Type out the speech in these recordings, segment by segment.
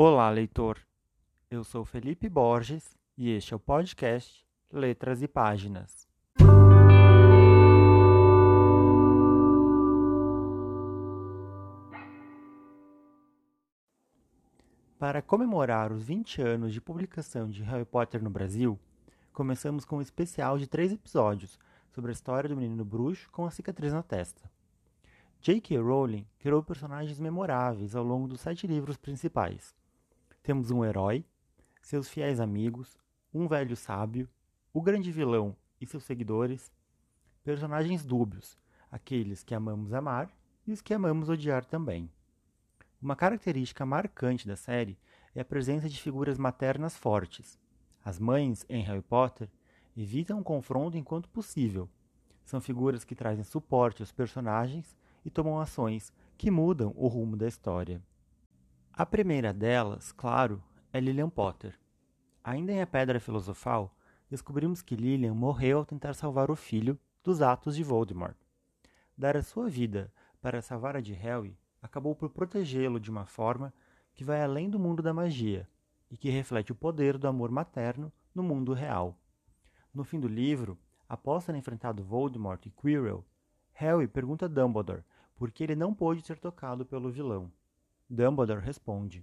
Olá, leitor. Eu sou Felipe Borges e este é o podcast Letras e Páginas. Para comemorar os 20 anos de publicação de Harry Potter no Brasil, começamos com um especial de três episódios sobre a história do menino bruxo com a cicatriz na testa. J.K. Rowling criou personagens memoráveis ao longo dos sete livros principais. Temos um herói, seus fiéis amigos, um velho sábio, o grande vilão e seus seguidores, personagens dúbios, aqueles que amamos amar e os que amamos odiar também. Uma característica marcante da série é a presença de figuras maternas fortes. As mães, em Harry Potter, evitam o confronto enquanto possível. São figuras que trazem suporte aos personagens e tomam ações que mudam o rumo da história. A primeira delas, claro, é Lilian Potter. Ainda em A Pedra Filosofal, descobrimos que Lilian morreu ao tentar salvar o filho dos atos de Voldemort. Dar a sua vida para salvar a de Harry acabou por protegê-lo de uma forma que vai além do mundo da magia e que reflete o poder do amor materno no mundo real. No fim do livro, após ter enfrentado Voldemort e Quirrell, Harry pergunta a Dumbledore por que ele não pôde ser tocado pelo vilão. Dumbledore responde: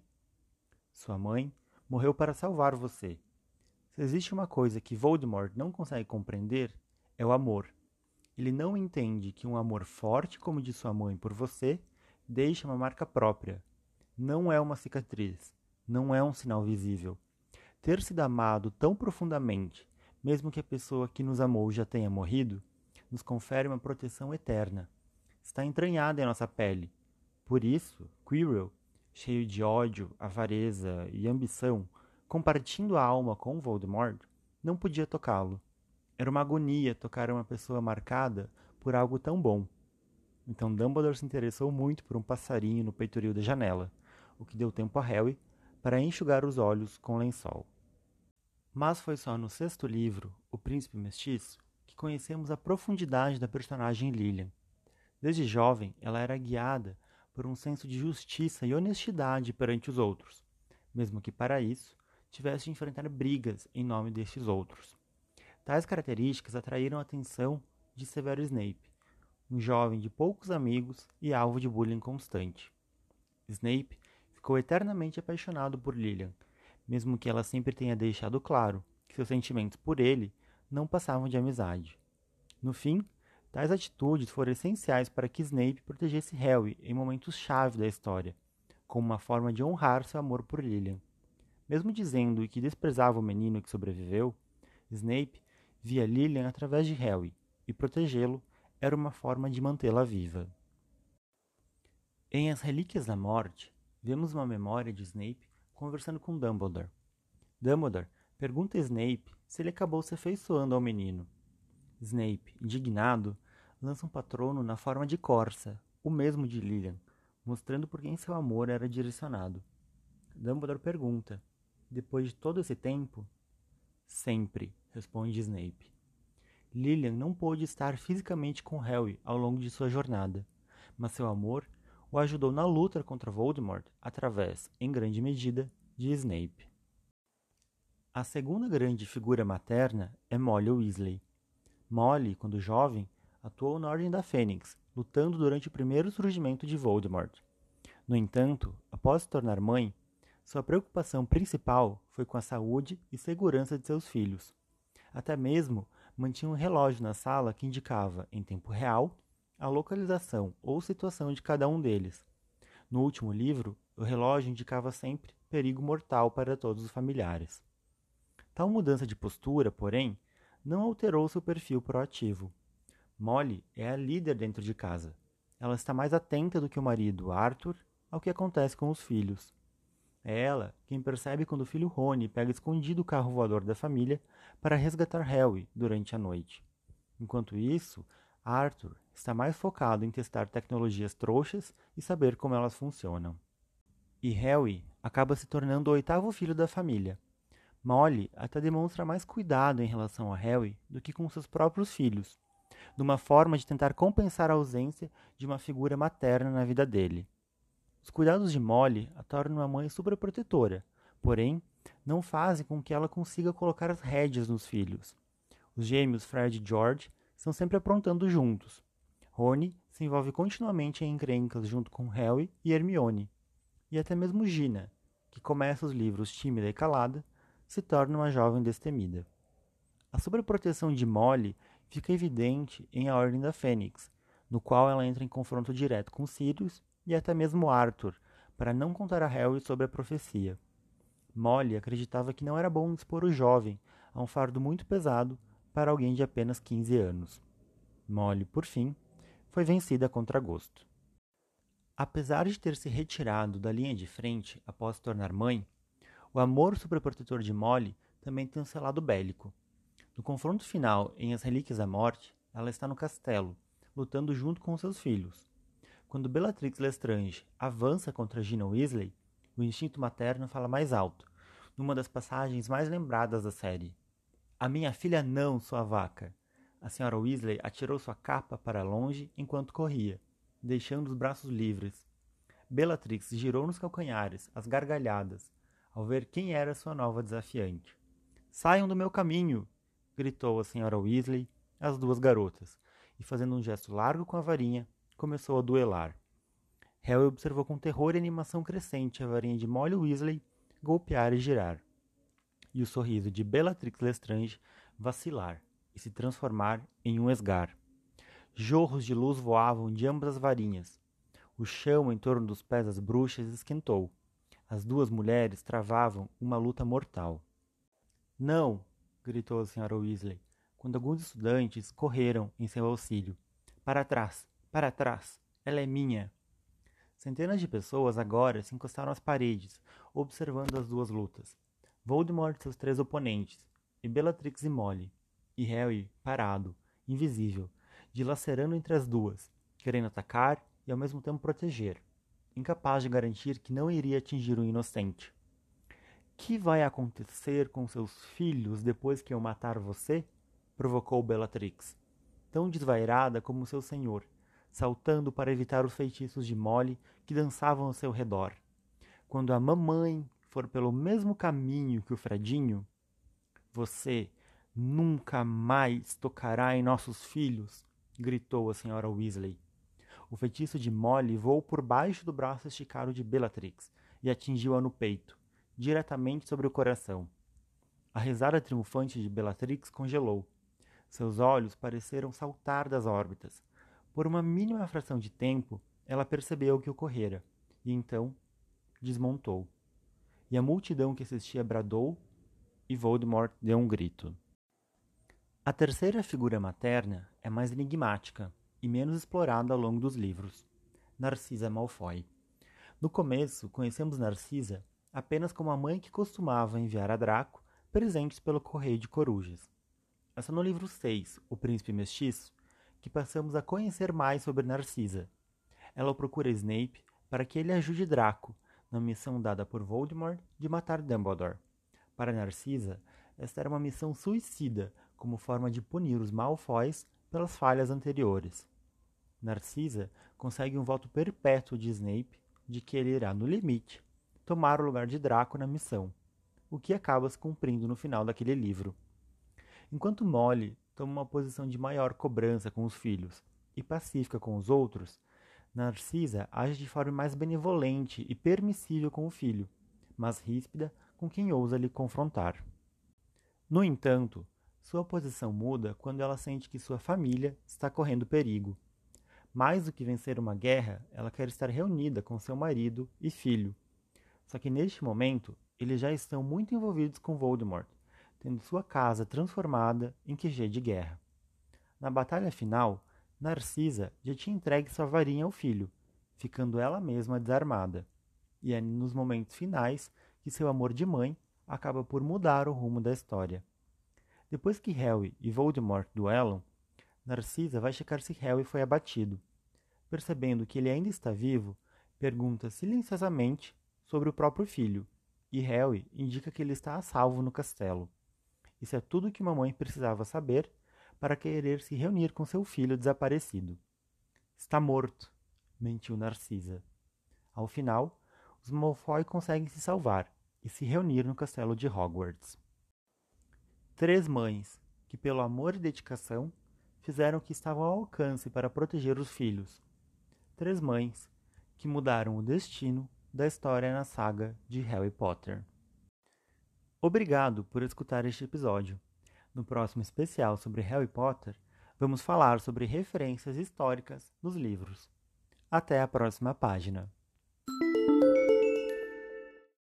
Sua mãe morreu para salvar você. Se existe uma coisa que Voldemort não consegue compreender, é o amor. Ele não entende que um amor forte como o de sua mãe por você deixa uma marca própria. Não é uma cicatriz, não é um sinal visível. Ter sido amado tão profundamente, mesmo que a pessoa que nos amou já tenha morrido, nos confere uma proteção eterna. Está entranhada em nossa pele. Por isso, Quirrell, cheio de ódio, avareza e ambição, compartilhando a alma com Voldemort, não podia tocá-lo. Era uma agonia tocar uma pessoa marcada por algo tão bom. Então Dumbledore se interessou muito por um passarinho no peitoril da janela, o que deu tempo a Harry para enxugar os olhos com lençol. Mas foi só no sexto livro, O Príncipe Mestiço, que conhecemos a profundidade da personagem Lilian. Desde jovem, ela era guiada por um senso de justiça e honestidade perante os outros, mesmo que para isso tivesse de enfrentar brigas em nome destes outros. Tais características atraíram a atenção de Severo Snape, um jovem de poucos amigos e alvo de bullying constante. Snape ficou eternamente apaixonado por Lilian, mesmo que ela sempre tenha deixado claro que seus sentimentos por ele não passavam de amizade. No fim, tais atitudes foram essenciais para que Snape protegesse Harry em momentos-chave da história, como uma forma de honrar seu amor por Lilian. Mesmo dizendo que desprezava o menino que sobreviveu, Snape via Lilian através de Harry, e protegê-lo era uma forma de mantê-la viva. Em As Relíquias da Morte, vemos uma memória de Snape conversando com Dumbledore. Dumbledore pergunta a Snape se ele acabou se afeiçoando ao menino. Snape, indignado, lança um patrono na forma de Corsa, o mesmo de Lilian, mostrando por quem seu amor era direcionado. Dumbledore pergunta: Depois de todo esse tempo? Sempre, responde Snape. Lilian não pôde estar fisicamente com Harry ao longo de sua jornada, mas seu amor o ajudou na luta contra Voldemort através, em grande medida, de Snape. A segunda grande figura materna é Molly Weasley. Molly, quando jovem, atuou na Ordem da Fênix, lutando durante o primeiro surgimento de Voldemort. No entanto, após se tornar mãe, sua preocupação principal foi com a saúde e segurança de seus filhos. Até mesmo mantinha um relógio na sala que indicava, em tempo real, a localização ou situação de cada um deles. No último livro, o relógio indicava sempre perigo mortal para todos os familiares. Tal mudança de postura, porém, não alterou seu perfil proativo. Molly é a líder dentro de casa. Ela está mais atenta do que o marido, Arthur, ao que acontece com os filhos. É ela quem percebe quando o filho Rony pega escondido o carro voador da família para resgatar Harry durante a noite. Enquanto isso, Arthur está mais focado em testar tecnologias trouxas e saber como elas funcionam. E Harry acaba se tornando o oitavo filho da família. Molly até demonstra mais cuidado em relação a Harry do que com seus próprios filhos, numa forma de tentar compensar a ausência de uma figura materna na vida dele. Os cuidados de Molly a tornam uma mãe superprotetora, porém, não fazem com que ela consiga colocar as rédeas nos filhos. Os gêmeos Fred e George estão sempre aprontando juntos. Rony se envolve continuamente em encrencas junto com Harry e Hermione. E até mesmo Gina, que começa os livros tímida e calada, se torna uma jovem destemida. A sobreproteção de Molly fica evidente em A Ordem da Fênix, no qual ela entra em confronto direto com Sirius e até mesmo Arthur, para não contar a Harry sobre a profecia. Molly acreditava que não era bom expor o jovem a um fardo muito pesado para alguém de apenas 15 anos. Molly, por fim, foi vencida contra gosto. Apesar de ter se retirado da linha de frente após se tornar mãe, o amor superprotetor de Molly também tem um seu lado bélico. No confronto final em As Relíquias da Morte, ela está no castelo, lutando junto com seus filhos. Quando Bellatrix Lestrange avança contra Gina Weasley, o instinto materno fala mais alto, numa das passagens mais lembradas da série. A minha filha não, sua vaca. A senhora Weasley atirou sua capa para longe enquanto corria, deixando os braços livres. Bellatrix girou nos calcanhares, as gargalhadas, ao ver quem era sua nova desafiante. Saiam do meu caminho! Gritou a senhora Weasley às duas garotas, e fazendo um gesto largo com a varinha, começou a duelar. Harry observou com terror e animação crescente a varinha de Molly Weasley golpear e girar, e o sorriso de Bellatrix Lestrange vacilar e se transformar em um esgar. Jorros de luz voavam de ambas as varinhas. O chão em torno dos pés das bruxas esquentou. As duas mulheres travavam uma luta mortal. Não! Gritou a senhora Weasley, quando alguns estudantes correram em seu auxílio. Para trás! Para trás! Ela é minha! Centenas de pessoas agora se encostaram às paredes, observando as duas lutas. Voldemort e seus três oponentes, e Bellatrix e Molly, e Harry parado, invisível, dilacerando entre as duas, querendo atacar e ao mesmo tempo proteger, incapaz de garantir que não iria atingir o inocente. Que vai acontecer com seus filhos depois que eu matar você? provocou Bellatrix, tão desvairada como seu senhor, saltando para evitar os feitiços de Molly que dançavam ao seu redor. Quando a mamãe for pelo mesmo caminho que o Fredinho, você nunca mais tocará em nossos filhos, gritou a senhora Weasley. O feitiço de Molly voou por baixo do braço esticado de Bellatrix e atingiu-a no peito, diretamente sobre o coração. A risada triunfante de Bellatrix congelou. Seus olhos pareceram saltar das órbitas. Por uma mínima fração de tempo, ela percebeu o que ocorrera, e então desmontou. E a multidão que assistia bradou, e Voldemort deu um grito. A terceira figura materna é mais enigmática e menos explorada ao longo dos livros, Narcisa Malfoy. No começo, conhecemos Narcisa apenas como a mãe que costumava enviar a Draco presentes pelo correio de corujas. Só no livro 6, O Príncipe Mestiço, que passamos a conhecer mais sobre Narcisa. Ela procura Snape para que ele ajude Draco na missão dada por Voldemort de matar Dumbledore. Para Narcisa, esta era uma missão suicida como forma de punir os Malfoys pelas falhas anteriores. Narcisa consegue um voto perpétuo de Snape de que ele irá, no limite, tomar o lugar de Draco na missão, o que acaba se cumprindo no final daquele livro. Enquanto Molly toma uma posição de maior cobrança com os filhos e pacífica com os outros, Narcisa age de forma mais benevolente e permissível com o filho, mas ríspida com quem ousa lhe confrontar. No entanto, sua posição muda quando ela sente que sua família está correndo perigo. Mais do que vencer uma guerra, ela quer estar reunida com seu marido e filho, só que neste momento, eles já estão muito envolvidos com Voldemort, tendo sua casa transformada em QG de guerra. Na batalha final, Narcisa já tinha entregue sua varinha ao filho, ficando ela mesma desarmada. E é nos momentos finais que seu amor de mãe acaba por mudar o rumo da história. Depois que Harry e Voldemort duelam, Narcisa vai checar se Harry foi abatido. Percebendo que ele ainda está vivo, pergunta silenciosamente sobre o próprio filho, e Harry indica que ele está a salvo no castelo. Isso é tudo que mamãe precisava saber para querer se reunir com seu filho desaparecido. Está morto, mentiu Narcisa. Ao final, os Malfoy conseguem se salvar e se reunir no castelo de Hogwarts. Três mães que, pelo amor e dedicação, fizeram o que estava ao alcance para proteger os filhos. Três mães que mudaram o destino da história na saga de Harry Potter. Obrigado por escutar este episódio. No próximo especial sobre Harry Potter, vamos falar sobre referências históricas nos livros. Até a próxima página.